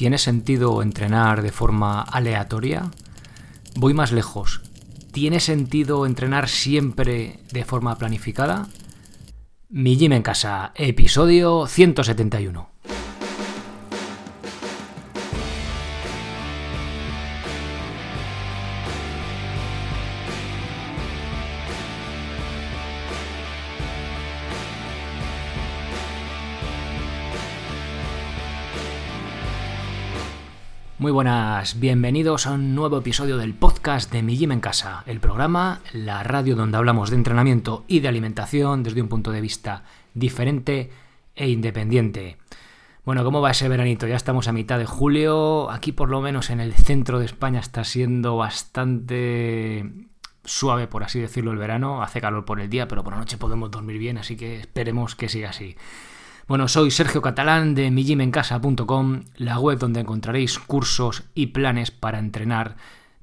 ¿Tiene sentido entrenar de forma aleatoria? Voy más lejos. ¿Tiene sentido entrenar siempre de forma planificada? Mi Gym en Casa, episodio 171. Muy buenas, bienvenidos a un nuevo episodio del podcast de Mi Gym en Casa, el programa, la radio donde hablamos de entrenamiento y de alimentación desde un punto de vista diferente e independiente. Bueno, ¿cómo va ese veranito? Ya estamos a mitad de julio, aquí por lo menos en el centro de España está siendo bastante suave, por así decirlo, el verano, hace calor por el día, pero por la noche podemos dormir bien, así que esperemos que siga así. Bueno, soy Sergio Catalán de mijimencasa.com, la web donde encontraréis cursos y planes para entrenar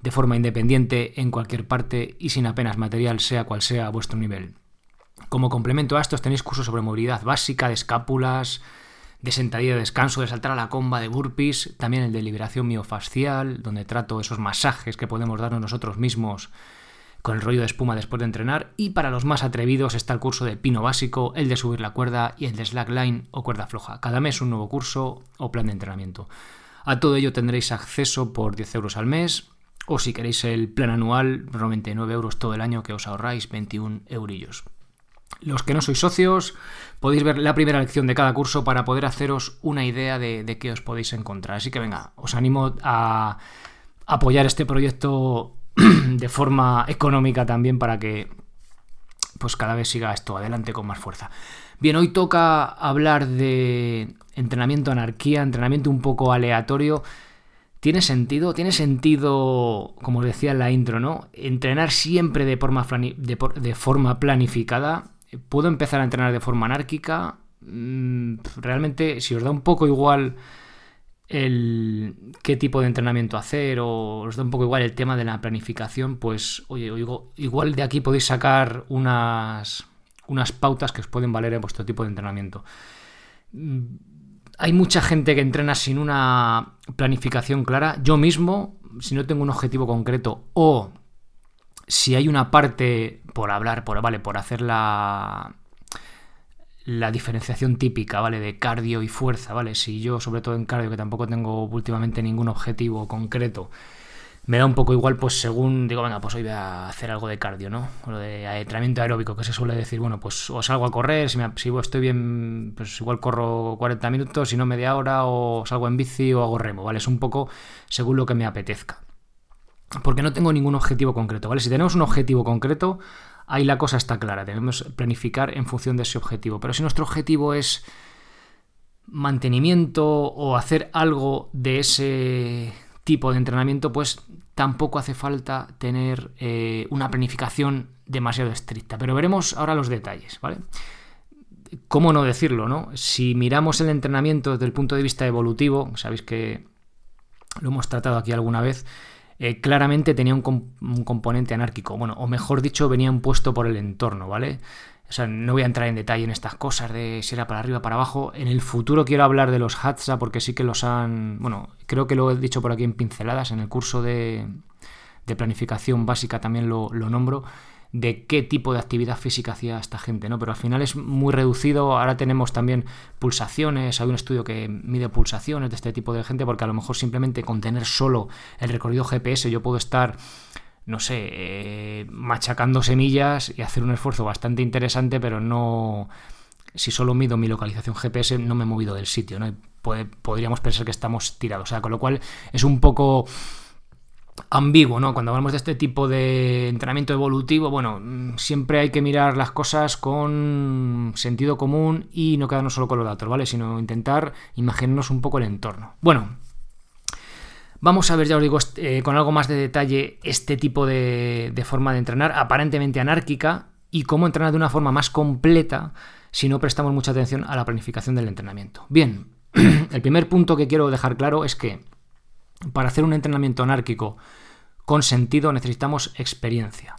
de forma independiente en cualquier parte y sin apenas material, sea cual sea vuestro nivel. Como complemento a estos tenéis cursos sobre movilidad básica, de escápulas, de sentadilla de descanso, de saltar a la comba, de burpees, también el de liberación miofascial, donde trato esos masajes que podemos darnos nosotros mismos con el rollo de espuma después de entrenar. Y para los más atrevidos está el curso de pino básico, el de subir la cuerda y el de slackline o cuerda floja. Cada mes un nuevo curso o plan de entrenamiento. A todo ello tendréis acceso por 10 euros al mes o si queréis el plan anual, normalmente 9 euros todo el año que os ahorráis 21 eurillos. Los que no sois socios, podéis ver la primera lección de cada curso para poder haceros una idea de, de qué os podéis encontrar. Así que venga, os animo a apoyar este proyecto de forma económica también para que pues cada vez siga esto adelante con más fuerza. Bien, hoy toca hablar de entrenamiento anarquía, entrenamiento un poco aleatorio. ¿Tiene sentido? ¿Tiene sentido, como os decía en la intro, ¿no? Entrenar siempre de forma, de forma planificada. ¿Puedo empezar a entrenar de forma anárquica? Mm, realmente, si os da un poco igual el qué tipo de entrenamiento hacer o os da un poco igual el tema de la planificación, pues oye, igual de aquí podéis sacar unas, unas pautas que os pueden valer en vuestro tipo de entrenamiento. Mm, hay mucha gente que entrena sin una planificación clara. Yo mismo, si no tengo un objetivo concreto o si hay una parte por hablar, por, vale, por hacer la, diferenciación típica, ¿vale? De cardio y fuerza, ¿vale? Si yo, sobre todo en cardio, que tampoco tengo últimamente ningún objetivo concreto, me da un poco igual, pues según digo, venga, pues hoy voy a hacer algo de cardio, ¿no? Lo de entrenamiento aeróbico, que se suele decir, bueno, pues o salgo a correr, si, me, si estoy bien, pues igual corro 40 minutos, si no media hora, o salgo en bici o hago remo, ¿vale? Es un poco según lo que me apetezca. Porque no tengo ningún objetivo concreto, ¿vale? Si tenemos un objetivo concreto, ahí la cosa está clara, debemos planificar en función de ese objetivo. Pero si nuestro objetivo es mantenimiento o hacer algo de ese tipo de entrenamiento, pues tampoco hace falta tener eh, una planificación demasiado estricta. Pero veremos ahora los detalles, ¿vale? ¿Cómo no decirlo, no? Si miramos el entrenamiento desde el punto de vista evolutivo, sabéis que lo hemos tratado aquí alguna vez, eh, claramente tenía un, componente anárquico. Bueno, o mejor dicho, venía impuesto por el entorno, ¿vale? O sea, no voy a entrar en detalle en estas cosas de si era para arriba, para abajo. En el futuro quiero hablar de los Hatsa porque sí que los han. Bueno, creo que lo he dicho por aquí en pinceladas. En el curso de, planificación básica también lo nombro de qué tipo de actividad física hacía esta gente, ¿no? Pero al final es muy reducido. Ahora tenemos también pulsaciones, hay un estudio que mide pulsaciones de este tipo de gente, porque a lo mejor simplemente con tener solo el recorrido GPS yo puedo estar, no sé, eh, machacando semillas y hacer un esfuerzo bastante interesante, pero no. Si solo mido mi localización GPS, no me he movido del sitio, ¿no? podríamos pensar que estamos tirados. O sea, con lo cual es un poco ambiguo, ¿no? Cuando hablamos de este tipo de entrenamiento evolutivo, bueno, mm, siempre hay que mirar las cosas con sentido común y no quedarnos solo con los datos, ¿vale? Sino intentar imaginarnos un poco el entorno. Bueno, vamos a ver, ya os digo, eh, con algo más de detalle este tipo de, de forma de entrenar, aparentemente anárquica, y cómo entrenar de una forma más completa si no prestamos mucha atención a la planificación del entrenamiento. Bien, el primer punto que quiero dejar claro es que para hacer un entrenamiento anárquico con sentido necesitamos experiencia.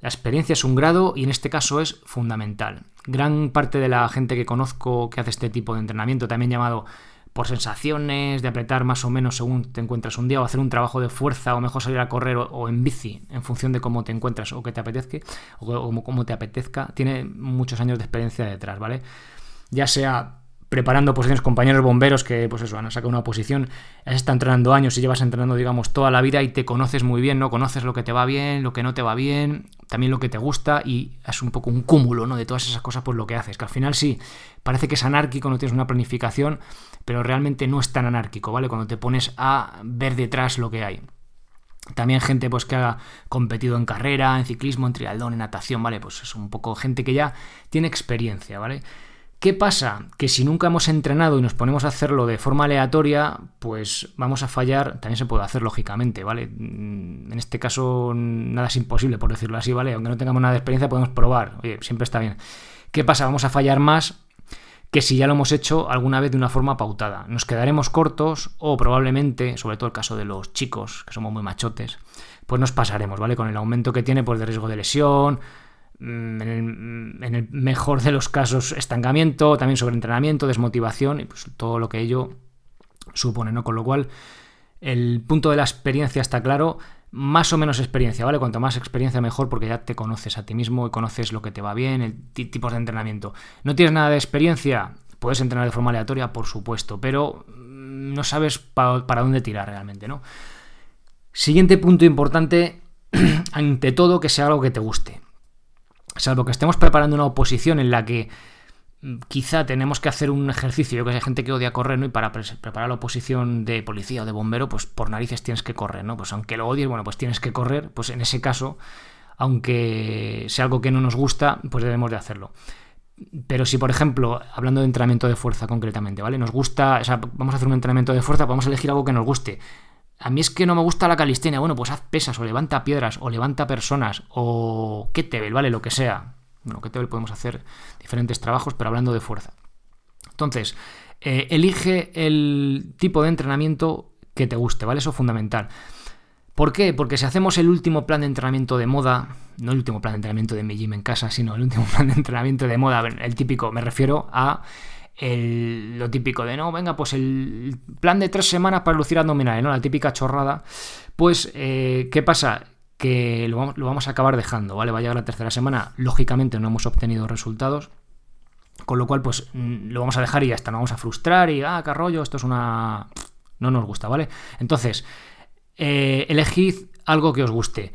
La experiencia es un grado y en este caso es fundamental. Gran parte de la gente que conozco que hace este tipo de entrenamiento, también llamado por sensaciones, de apretar más o menos según te encuentras un día, o hacer un trabajo de fuerza, o mejor salir a correr o, en bici, en función de cómo te encuentras o que te apetezca, o como te apetezca, tiene muchos años de experiencia detrás, ¿vale? Ya sea preparando posiciones, compañeros bomberos que, pues eso, han sacado una posición, has estado entrenando años y llevas entrenando, digamos, toda la vida y te conoces muy bien, ¿no? Conoces lo que te va bien, lo que no te va bien, también lo que te gusta y es un poco un cúmulo, ¿no? De todas esas cosas, pues lo que haces, que al final sí, parece que es anárquico, no tienes una planificación, pero realmente no es tan anárquico, ¿vale? Cuando te pones a ver detrás lo que hay. También gente pues que ha competido en carrera, en ciclismo, en triatlón, en natación, ¿vale? Pues es un poco gente que ya tiene experiencia, ¿vale? ¿Qué pasa? Que si nunca hemos entrenado y nos ponemos a hacerlo de forma aleatoria, pues vamos a fallar. También se puede hacer, lógicamente, ¿vale? Mm, en este caso, nada es imposible, por decirlo así, ¿vale? Aunque no tengamos nada de experiencia, podemos probar. Oye, siempre está bien. ¿Qué pasa? Vamos a fallar más que si ya lo hemos hecho alguna vez de una forma pautada. Nos quedaremos cortos o probablemente, sobre todo el caso de los chicos, que somos muy machotes, pues nos pasaremos, ¿vale? Con el aumento que tiene pues, de riesgo de lesión, Mm, en el, mejor de los casos estancamiento, también sobreentrenamiento, desmotivación y pues todo lo que ello supone, ¿no? Con lo cual, el punto de la experiencia está claro, más o menos experiencia, ¿vale? Cuanto más experiencia mejor porque ya te conoces a ti mismo y conoces lo que te va bien, el tipo de entrenamiento. ¿No tienes nada de experiencia? Puedes entrenar de forma aleatoria, por supuesto, pero mm, no sabes para dónde tirar realmente, ¿no? Siguiente punto importante, ante todo que sea algo que te guste salvo que estemos preparando una oposición en la que mm, quizá tenemos que hacer un ejercicio, yo que sé, gente que odia correr, ¿no? Y para preparar la oposición de policía o de bombero, pues por narices tienes que correr, ¿no? Pues aunque lo odies, bueno, pues tienes que correr, pues en ese caso, aunque sea algo que no nos gusta, pues debemos de hacerlo. Pero si, por ejemplo, hablando de entrenamiento de fuerza concretamente, ¿vale? Nos gusta, o sea, vamos a hacer un entrenamiento de fuerza, vamos a elegir algo que nos guste. A mí es que no me gusta la calistenia. Bueno, pues haz pesas o levanta piedras o levanta personas o kettlebell, ¿vale? Lo que sea. Bueno, kettlebell podemos hacer diferentes trabajos, pero hablando de fuerza. Entonces, eh, elige el tipo de entrenamiento que te guste, ¿vale? Eso es fundamental. ¿Por qué? Porque si hacemos el último plan de entrenamiento de moda, no el último plan de entrenamiento de mi gym en casa, sino el último plan de entrenamiento de moda, el típico, me refiero a lo típico de, no, venga, pues el plan de tres semanas para lucir abdominales, ¿no? La típica chorrada. Pues, eh, ¿qué pasa? Que lo vamos, a acabar dejando, ¿vale? Va a llegar la tercera semana, lógicamente no hemos obtenido resultados, con lo cual, pues mm, lo vamos a dejar y ya está, nos vamos a frustrar y, ah, qué esto es una... No nos gusta, ¿vale? Entonces, eh, elegid algo que os guste.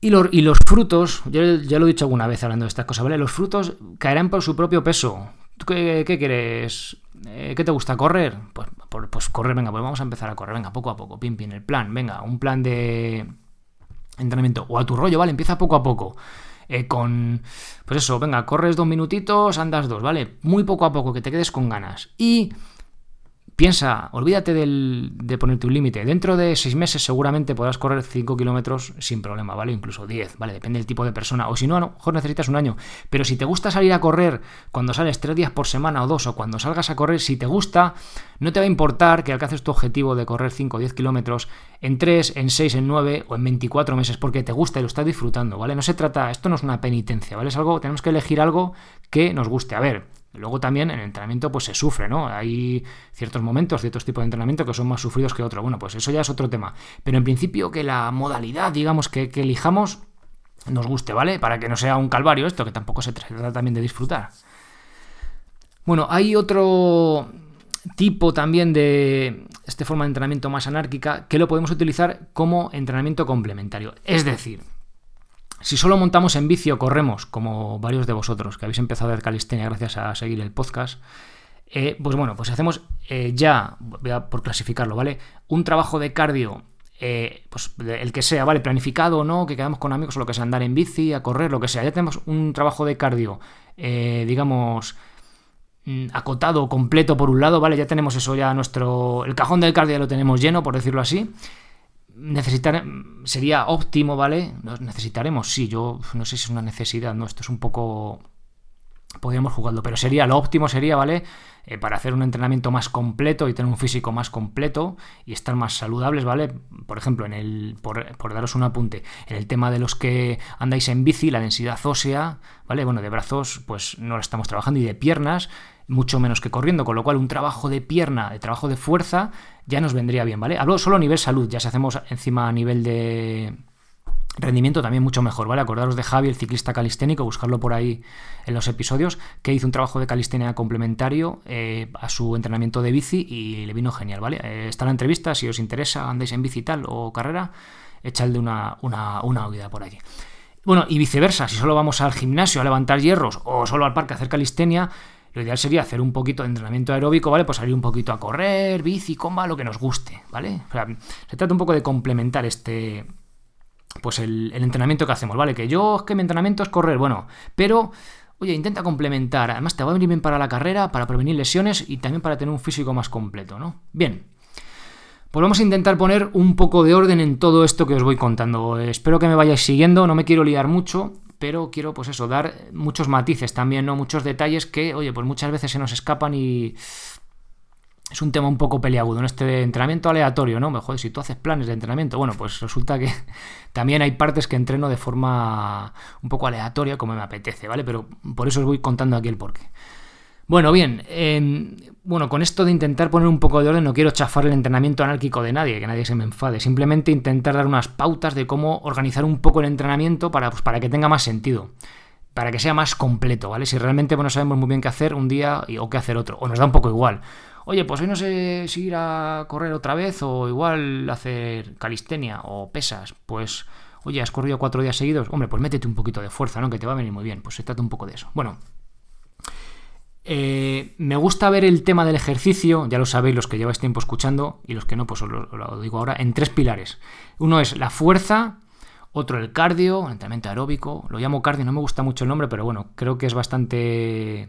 Y, y, los frutos, ya, ya, lo he dicho alguna vez hablando de estas cosas, ¿vale? Los frutos caerán por su propio peso. ¿Tú qué, quieres? Eh, ¿Qué te gusta? ¿Correr? Pues, pues, correr, venga, pues vamos a empezar a correr, venga, poco a poco, pim, pim, el plan, venga, un plan de entrenamiento, o a tu rollo, ¿vale? Empieza poco a poco. Eh, con, pues eso, venga, corres dos minutitos, andas dos, ¿vale? Muy poco a poco, que te quedes con ganas. Y Piensa, olvídate de ponerte un límite. Dentro de seis meses seguramente podrás correr 5 kilómetros sin problema, ¿vale? Incluso 10, ¿vale? Depende del tipo de persona. O si no, a lo mejor necesitas un año. Pero si te gusta salir a correr cuando sales tres días por semana o dos, o cuando salgas a correr, si te gusta, no te va a importar que alcances tu objetivo de correr 5 o 10 kilómetros en 3, en 6, en 9 o en 24 meses, porque te gusta y lo estás disfrutando, ¿vale? No se trata, esto no es una penitencia, ¿vale? Es algo, tenemos que elegir algo que nos guste. A ver, Luego también en el entrenamiento pues se sufre, ¿no? Hay ciertos momentos, ciertos tipos de entrenamiento que son más sufridos que otros. Bueno, pues eso ya es otro tema. Pero en principio que la modalidad, digamos, que, elijamos nos guste, ¿vale? Para que no sea un calvario esto, que tampoco se trata también de disfrutar. Bueno, hay otro tipo también de esta forma de entrenamiento más anárquica que lo podemos utilizar como entrenamiento complementario. Es decir, si solo montamos en vicio, corremos, como varios de vosotros que habéis empezado a ver calistenia gracias a seguir el podcast, eh, pues bueno, pues hacemos eh, ya, voy a por clasificarlo, ¿vale? Un trabajo de cardio, eh, pues el que sea, ¿vale? Planificado o no, que quedamos con amigos o lo que sea, andar en bici, a correr, lo que sea. Ya tenemos un trabajo de cardio, digamos, mm, acotado, completo por un lado, ¿vale? Ya tenemos eso ya nuestro... El cajón del cardio ya lo tenemos lleno, por decirlo así necesitar sería óptimo, ¿vale? Necesitaremos, sí, yo no sé si es una necesidad, ¿no? Esto es un poco... Podríamos jugarlo, pero sería lo óptimo sería, ¿vale? Eh, para hacer un entrenamiento más completo y tener un físico más completo y estar más saludables, ¿vale? Por ejemplo, en el, por, por, daros un apunte, en el tema de los que andáis en bici, la densidad ósea, ¿vale? Bueno, de brazos, pues no la estamos trabajando y de piernas, mucho menos que corriendo, con lo cual un trabajo de pierna, de trabajo de fuerza, ya nos vendría bien, ¿vale? Hablo solo a nivel salud, ya si hacemos encima a nivel de rendimiento también mucho mejor, ¿vale? Acordaros de Javi, el ciclista calisténico, buscarlo por ahí en los episodios, que hizo un trabajo de calistenia complementario eh, a su entrenamiento de bici y le vino genial, ¿vale? Eh, está la entrevista, si os interesa, andáis en bici tal o carrera, echadle una, una, una oída por allí. Bueno, y viceversa, si solo vamos al gimnasio a levantar hierros o solo al parque a hacer calistenia, lo ideal sería hacer un poquito de entrenamiento aeróbico, ¿vale? Pues salir un poquito a correr, bici, comba, lo que nos guste, ¿vale? O sea, se trata un poco de complementar este, pues el, entrenamiento que hacemos, ¿vale? Que yo es que mi entrenamiento es correr, bueno, pero oye, intenta complementar, además te va a venir bien para la carrera, para prevenir lesiones y también para tener un físico más completo, ¿no? Bien. Pues vamos a intentar poner un poco de orden en todo esto que os voy contando. Espero que me vayáis siguiendo, no me quiero liar mucho, pero quiero, pues eso, dar muchos matices también, ¿no? Muchos detalles que, oye, pues muchas veces se nos escapan y es un tema un poco peliagudo, en este entrenamiento aleatorio, ¿no? Mejor si tú haces planes de entrenamiento, bueno, pues resulta que también hay partes que entreno de forma un poco aleatoria, como me apetece, ¿vale? Pero por eso os voy contando aquí el porqué. Bueno, bien, em, bueno, con esto de intentar poner un poco de orden, no quiero chafar el entrenamiento anárquico de nadie, que nadie se me enfade, simplemente intentar dar unas pautas de cómo organizar un poco el entrenamiento para, pues, para que tenga más sentido para que sea más completo, ¿vale? Si realmente bueno, sabemos muy bien qué hacer un día o qué hacer otro, o nos da un poco igual oye, pues hoy no sé si ir a correr otra vez o igual hacer calistenia o pesas, pues, oye, has corrido cuatro días seguidos, hombre, pues métete un poquito de fuerza, ¿no? Que te va a venir muy bien, pues se trata un poco de eso. Bueno, eh, me gusta ver el tema del ejercicio, ya lo sabéis los que lleváis tiempo escuchando y los que no, pues os lo, digo ahora, en tres pilares. Uno es la fuerza, otro el cardio, el entrenamiento aeróbico, lo llamo cardio, no me gusta mucho el nombre, pero bueno, creo que es bastante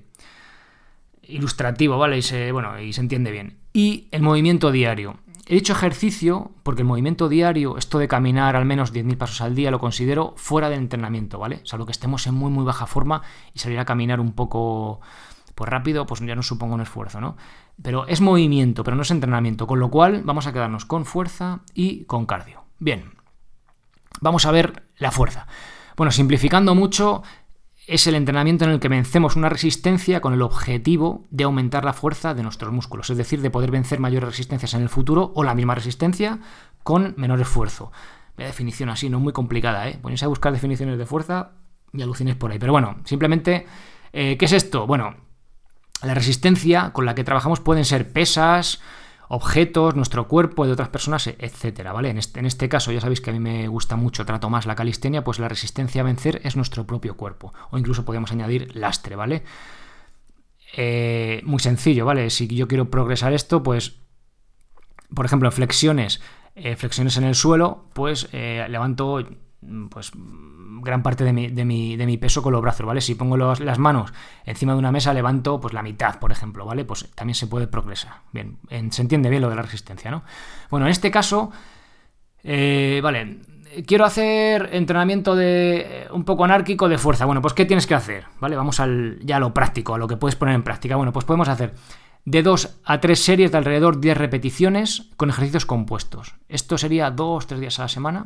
ilustrativo, ¿vale? Y se, bueno, y se entiende bien. Y el movimiento diario. He dicho ejercicio porque el movimiento diario, esto de caminar al menos 10.000 pasos al día, lo considero fuera del entrenamiento, ¿vale? Salvo que estemos en muy, muy baja forma y salir a caminar un poco pues rápido, pues ya no supongo un esfuerzo, ¿no? Pero es movimiento, pero no es entrenamiento, con lo cual vamos a quedarnos con fuerza y con cardio. Bien, vamos a ver la fuerza. Bueno, simplificando mucho, es el entrenamiento en el que vencemos una resistencia con el objetivo de aumentar la fuerza de nuestros músculos, es decir, de poder vencer mayores resistencias en el futuro o la misma resistencia con menor esfuerzo. La definición así, no muy complicada, ¿eh? Ponéis a buscar definiciones de fuerza y alucines por ahí. Pero bueno, simplemente, eh, ¿qué es esto? Bueno, la resistencia con la que trabajamos pueden ser pesas, objetos, nuestro cuerpo, de otras personas, etcétera, ¿vale? En este, en este, caso, ya sabéis que a mí me gusta mucho, trato más la calistenia, pues la resistencia a vencer es nuestro propio cuerpo. O incluso podemos añadir lastre, ¿vale? Eh, muy sencillo, ¿vale? Si yo quiero progresar esto, pues, por ejemplo, flexiones, eh, flexiones en el suelo, pues eh, levanto pues gran parte de mi, de, mi, de mi, peso con los brazos, ¿vale? Si pongo las manos encima de una mesa, levanto pues la mitad, por ejemplo, ¿vale? Pues también se puede progresar. Bien, se entiende bien lo de la resistencia, ¿no? Bueno, en este caso, eh, vale, quiero hacer entrenamiento de un poco anárquico de fuerza. Bueno, pues ¿qué tienes que hacer? ¿Vale? Vamos al, ya a lo práctico, a lo que puedes poner en práctica. Bueno, pues podemos hacer de 2 a 3 series de alrededor 10 repeticiones con ejercicios compuestos. Esto sería 2 3 días a la semana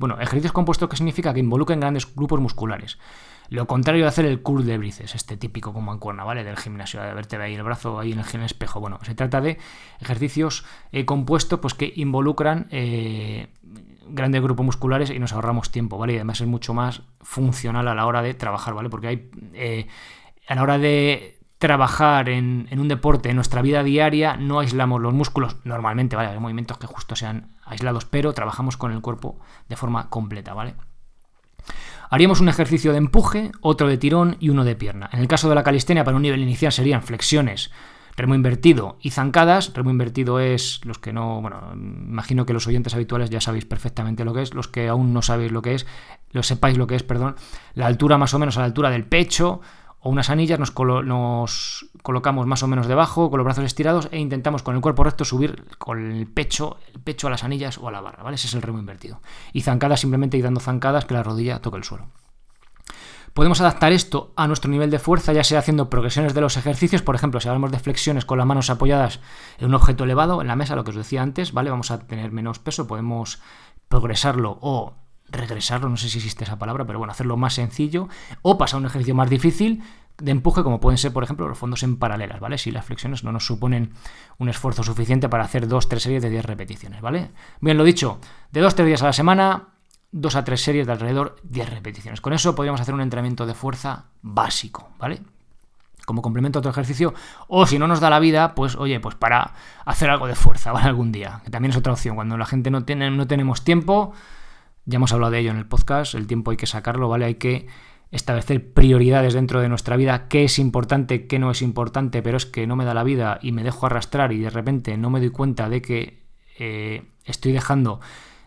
bueno, ejercicios compuestos que significa que involucren grandes grupos musculares. Lo contrario de hacer el curl de bríceps, este típico como en cuerna, ¿vale? Del gimnasio, de verte ahí el brazo ahí en el, espejo. Bueno, se trata de ejercicios eh, compuestos pues, que involucran eh, grandes grupos musculares y nos ahorramos tiempo, ¿vale? Y además es mucho más funcional a la hora de trabajar, ¿vale? Porque hay. Eh, a la hora de trabajar en, un deporte, en nuestra vida diaria, no aislamos los músculos, normalmente, ¿vale? Hay movimientos que justo sean aislados, pero trabajamos con el cuerpo de forma completa, ¿vale? Haríamos un ejercicio de empuje, otro de tirón y uno de pierna. En el caso de la calistenia, para un nivel inicial serían flexiones, remo invertido y zancadas. Remo invertido es los que no, bueno, imagino que los oyentes habituales ya sabéis perfectamente lo que es, los que aún no sabéis lo que es, lo sepáis lo que es, perdón, la altura más o menos a la altura del pecho, o unas anillas, nos, colocamos más o menos debajo, con los brazos estirados, e intentamos con el cuerpo recto subir con el pecho, el pecho a las anillas o a la barra, ¿vale? Ese es el remo invertido. Y zancadas simplemente y dando zancadas que la rodilla toque el suelo. Podemos adaptar esto a nuestro nivel de fuerza, ya sea haciendo progresiones de los ejercicios, por ejemplo, si hablamos de flexiones con las manos apoyadas en un objeto elevado, en la mesa, lo que os decía antes, ¿vale? Vamos a tener menos peso, podemos progresarlo o regresarlo, no sé si existe esa palabra, pero bueno, hacerlo más sencillo, o pasar a un ejercicio más difícil, de empuje, como pueden ser, por ejemplo, los fondos en paralelas, ¿vale? Si las flexiones no nos suponen un esfuerzo suficiente para hacer 2-3 series de 10 repeticiones, ¿vale? Bien, lo dicho, de 2-3 días a la semana, 2 a 3 series de alrededor 10 repeticiones. Con eso podríamos hacer un entrenamiento de fuerza básico, ¿vale? Como complemento a otro ejercicio, o si no nos da la vida, pues oye, pues para hacer algo de fuerza, ¿vale? Algún día, que también es otra opción. Cuando la gente no tiene, no tenemos tiempo, ya hemos hablado de ello en el podcast, el tiempo hay que sacarlo, ¿vale? Hay que establecer prioridades dentro de nuestra vida, qué es importante, qué no es importante, pero es que no me da la vida y me dejo arrastrar y de repente no me doy cuenta de que eh, estoy dejando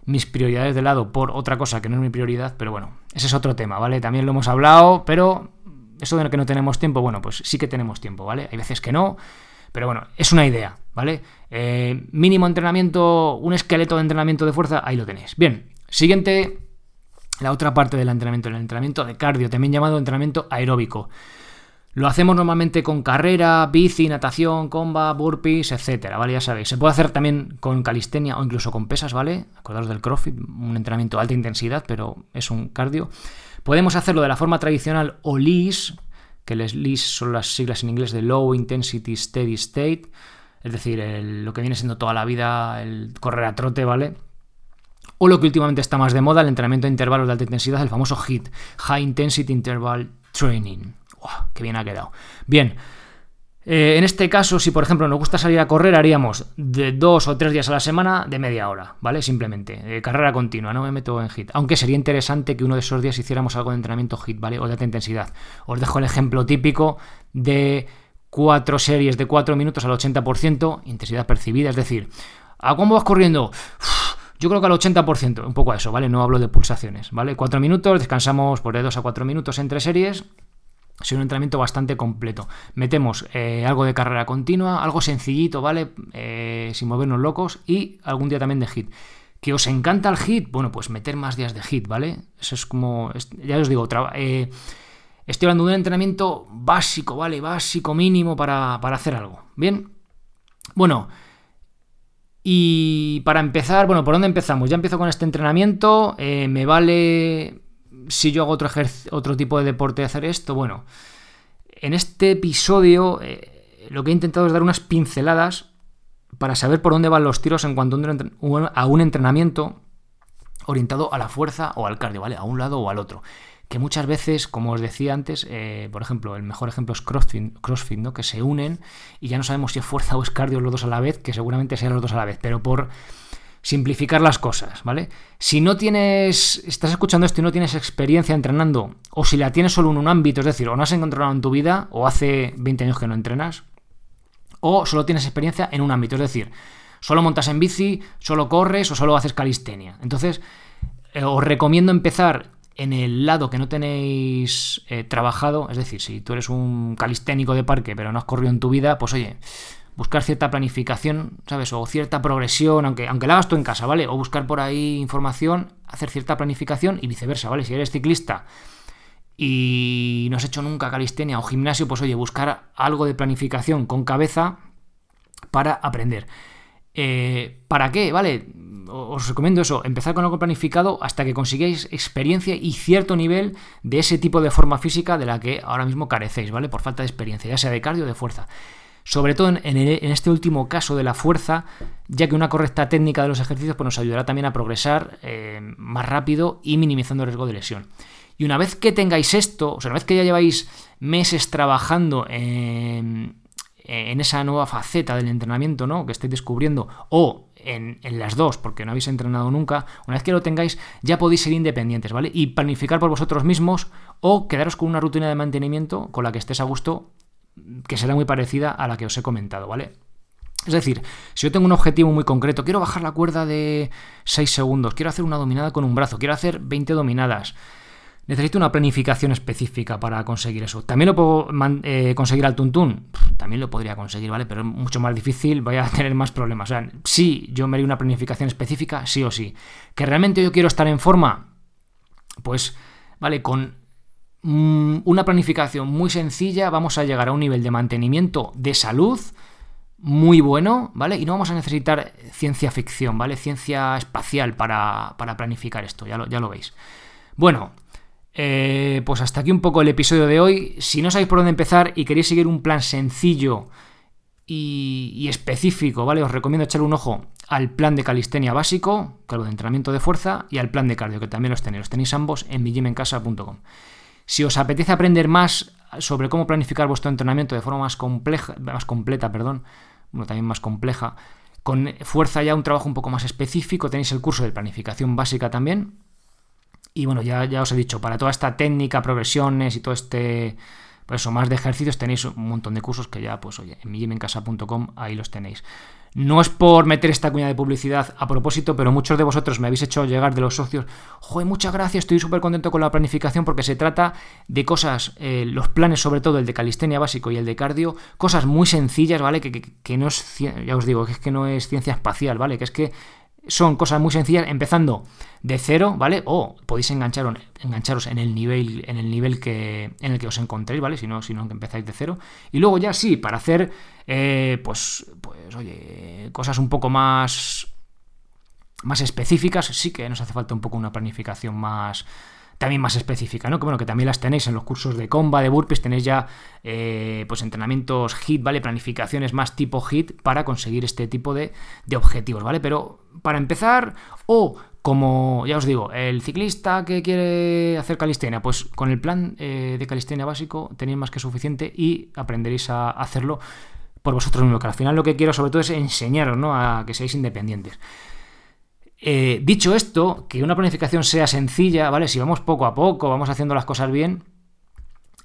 mis prioridades de lado por otra cosa que no es mi prioridad, pero bueno, ese es otro tema, ¿vale? También lo hemos hablado, pero eso de que no tenemos tiempo, bueno, pues sí que tenemos tiempo, ¿vale? Hay veces que no, pero bueno, es una idea, ¿vale? Eh, mínimo entrenamiento, un esqueleto de entrenamiento de fuerza, ahí lo tenéis. Bien, siguiente la otra parte del entrenamiento, el entrenamiento de cardio, también llamado entrenamiento aeróbico. Lo hacemos normalmente con carrera, bici, natación, comba, burpees, etcétera, ¿vale? Ya sabéis. Se puede hacer también con calistenia o incluso con pesas, ¿vale? Acordaros del CrossFit, un entrenamiento de alta intensidad, pero es un cardio. Podemos hacerlo de la forma tradicional o LIS, que les LIS son las siglas en inglés de Low Intensity Steady State, es decir, lo que viene siendo toda la vida el correr a trote, ¿vale? O lo que últimamente está más de moda, el entrenamiento de intervalos de alta intensidad, el famoso HIT, High Intensity Interval Training. ¡Wow! ¡Qué bien ha quedado! Bien, eh, en este caso, si por ejemplo nos gusta salir a correr, haríamos de dos o tres días a la semana de media hora, ¿vale? Simplemente, carrera continua, no me meto en HIT. Aunque sería interesante que uno de esos días hiciéramos algo de entrenamiento HIT, ¿vale? O de alta intensidad. Os dejo el ejemplo típico de cuatro series de cuatro minutos al 80%, intensidad percibida, es decir, ¿a cómo vas corriendo? Yo creo que al 80%, un poco a eso, ¿vale? No hablo de pulsaciones, ¿vale? Cuatro minutos, descansamos por de dos a cuatro minutos entre series. Es un entrenamiento bastante completo. Metemos eh, algo de carrera continua, algo sencillito, ¿vale? Eh, sin movernos locos y algún día también de hit. ¿Que os encanta el hit? Bueno, pues meter más días de hit, ¿vale? Eso es como, ya os digo, eh, estoy hablando de un entrenamiento básico, ¿vale? Básico, mínimo para, para hacer algo. Bien. Bueno, y para empezar, bueno, ¿por dónde empezamos? Ya empiezo con este entrenamiento. Eh, ¿Me vale si yo hago otro, otro tipo de deporte hacer esto? Bueno, en este episodio eh, lo que he intentado es dar unas pinceladas para saber por dónde van los tiros en cuanto a un entrenamiento orientado a la fuerza o al cardio, ¿vale? A un lado o al otro que muchas veces, como os decía antes, eh, por ejemplo, el mejor ejemplo es CrossFit, ¿no? que se unen y ya no sabemos si es fuerza o es cardio los dos a la vez, que seguramente sean los dos a la vez, pero por simplificar las cosas, ¿vale? Si no tienes, estás escuchando esto y no tienes experiencia entrenando, o si la tienes solo en un ámbito, es decir, o no has encontrado en tu vida, o hace 20 años que no entrenas, o solo tienes experiencia en un ámbito, es decir, solo montas en bici, solo corres o solo haces calistenia. Entonces, eh, os recomiendo empezar en el lado que no tenéis eh, trabajado, es decir, si tú eres un calisténico de parque pero no has corrido en tu vida, pues oye, buscar cierta planificación, ¿sabes? O cierta progresión, aunque, aunque la hagas tú en casa, ¿vale? O buscar por ahí información, hacer cierta planificación y viceversa, ¿vale? Si eres ciclista y no has hecho nunca calistenia o gimnasio, pues oye, buscar algo de planificación con cabeza para aprender. Eh, ¿Para qué? ¿Vale? Os recomiendo eso, empezar con algo planificado hasta que consigáis experiencia y cierto nivel de ese tipo de forma física de la que ahora mismo carecéis, ¿vale? Por falta de experiencia, ya sea de cardio o de fuerza. Sobre todo en, este último caso de la fuerza, ya que una correcta técnica de los ejercicios pues, nos ayudará también a progresar eh, más rápido y minimizando el riesgo de lesión. Y una vez que tengáis esto, o sea, una vez que ya lleváis meses trabajando en, en esa nueva faceta del entrenamiento, ¿no? Que estáis descubriendo, o en, las dos, porque no habéis entrenado nunca, una vez que lo tengáis, ya podéis ser independientes, ¿vale? Y planificar por vosotros mismos o quedaros con una rutina de mantenimiento con la que estés a gusto, que será muy parecida a la que os he comentado, ¿vale? Es decir, si yo tengo un objetivo muy concreto, quiero bajar la cuerda de 6 segundos, quiero hacer una dominada con un brazo, quiero hacer 20 dominadas, Necesito una planificación específica para conseguir eso. ¿También lo puedo eh, conseguir al tuntún? También lo podría conseguir, ¿vale? Pero es mucho más difícil, voy a tener más problemas. O sea, sí, yo me haría una planificación específica, sí o sí. ¿Que realmente yo quiero estar en forma? Pues, vale, con mm, una planificación muy sencilla vamos a llegar a un nivel de mantenimiento de salud muy bueno, ¿vale? Y no vamos a necesitar ciencia ficción, ¿vale? Ciencia espacial para, planificar esto, ya lo, ya lo veis. Bueno, eh, pues hasta aquí un poco el episodio de hoy. Si no sabéis por dónde empezar y queréis seguir un plan sencillo y, específico, ¿vale? Os recomiendo echarle un ojo al plan de calistenia básico, claro, de entrenamiento de fuerza, y al plan de cardio, que también los tenéis. Los tenéis ambos en mijimencasa.com. Si os apetece aprender más sobre cómo planificar vuestro entrenamiento de forma más compleja, más completa, perdón, bueno, también más compleja, con fuerza ya un trabajo un poco más específico, tenéis el curso de planificación básica también. Y bueno, ya, ya os he dicho, para toda esta técnica, progresiones y todo este por eso, más de ejercicios tenéis un montón de cursos que ya, pues oye, en mijimencasa.com ahí los tenéis. No es por meter esta cuña de publicidad a propósito, pero muchos de vosotros me habéis hecho llegar de los socios. Joder, muchas gracias, estoy súper contento con la planificación porque se trata de cosas, eh, los planes, sobre todo el de calistenia básico y el de cardio, cosas muy sencillas, ¿vale? Que, que no es, ya os digo, que es que no es ciencia espacial, ¿vale? Que es que son cosas muy sencillas, empezando de cero, ¿vale? O podéis engancharos, engancharos en el nivel, en el nivel que, en el que os encontréis, ¿vale? Si no, si no empezáis de cero. Y luego ya sí, para hacer, eh, pues, pues, oye, cosas un poco más, más específicas, sí que nos hace falta un poco una planificación más, también más específica, ¿no? Que bueno, que también las tenéis en los cursos de comba, de burpees, tenéis ya eh, pues entrenamientos HIT, ¿vale? Planificaciones más tipo HIT para conseguir este tipo de, de objetivos, ¿vale? Pero para empezar, o como ya os digo, el ciclista que quiere hacer calistenia, pues con el plan eh, de calistenia básico tenéis más que suficiente y aprenderéis a hacerlo por vosotros mismos, que al final lo que quiero sobre todo es enseñaros, ¿no? A que seáis independientes. Eh, dicho esto, que una planificación sea sencilla, ¿vale? Si vamos poco a poco, vamos haciendo las cosas bien,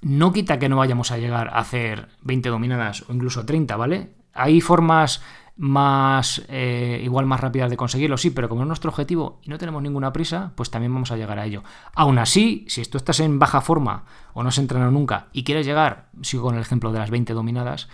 no quita que no vayamos a llegar a hacer 20 dominadas o incluso 30, ¿vale? Hay formas más, eh, igual más rápidas de conseguirlo, sí, pero como es nuestro objetivo y no tenemos ninguna prisa, pues también vamos a llegar a ello. Aún así, si tú estás en baja forma o no has entrenado nunca y quieres llegar, sigo con el ejemplo de las 20 dominadas,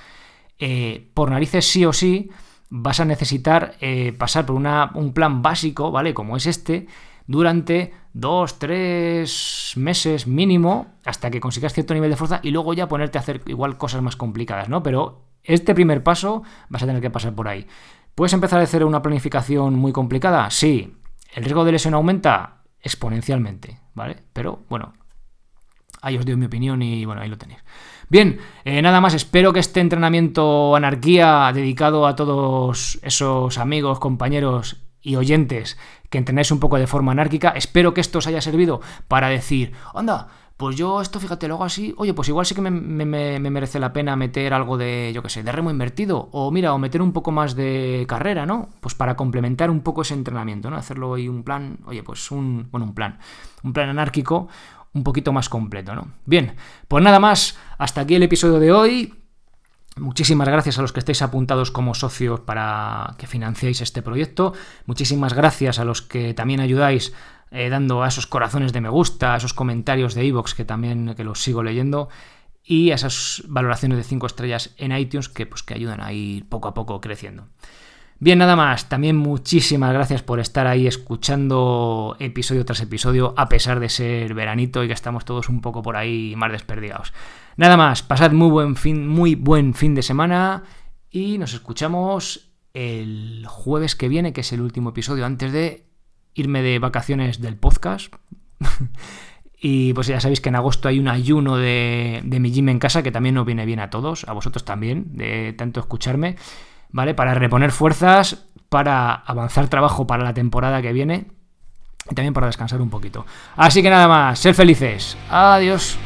eh, por narices sí o sí, vas a necesitar eh, pasar por un plan básico, ¿vale? Como es este, durante dos, tres meses mínimo, hasta que consigas cierto nivel de fuerza y luego ya ponerte a hacer igual cosas más complicadas, ¿no? Pero este primer paso vas a tener que pasar por ahí. ¿Puedes empezar a hacer una planificación muy complicada? Sí. ¿El riesgo de lesión aumenta? Exponencialmente, ¿vale? Pero bueno, ahí os doy mi opinión y bueno, ahí lo tenéis. Bien, eh, nada más, espero que este entrenamiento anarquía dedicado a todos esos amigos, compañeros y oyentes que entrenáis un poco de forma anárquica, espero que esto os haya servido para decir, anda, pues yo esto, fíjate, lo hago así, oye, pues igual sí que me, merece la pena meter algo de, yo qué sé, de remo invertido, o mira, o meter un poco más de carrera, ¿no? Pues para complementar un poco ese entrenamiento, ¿no? Hacerlo ahí un plan, oye, pues un, bueno, un plan, un plan anárquico un poquito más completo, ¿no? Bien, pues nada más, hasta aquí el episodio de hoy. Muchísimas gracias a los que estáis apuntados como socios para que financiéis este proyecto. Muchísimas gracias a los que también ayudáis eh, dando a esos corazones de me gusta, a esos comentarios de iVoox que también que los sigo leyendo y a esas valoraciones de 5 estrellas en iTunes que, pues, que ayudan a ir poco a poco creciendo. Bien, nada más. También muchísimas gracias por estar ahí escuchando episodio tras episodio, a pesar de ser veranito y que estamos todos un poco por ahí más desperdigados. Nada más, pasad muy buen fin, muy buen fin de semana y nos escuchamos el jueves que viene, que es el último episodio antes de irme de vacaciones del podcast. y pues ya sabéis que en agosto hay un ayuno de, de mi gym en casa que también nos viene bien a todos, a vosotros también, de tanto escucharme. ¿Vale? Para reponer fuerzas, para avanzar trabajo para la temporada que viene y también para descansar un poquito. Así que nada más, ser felices. Adiós.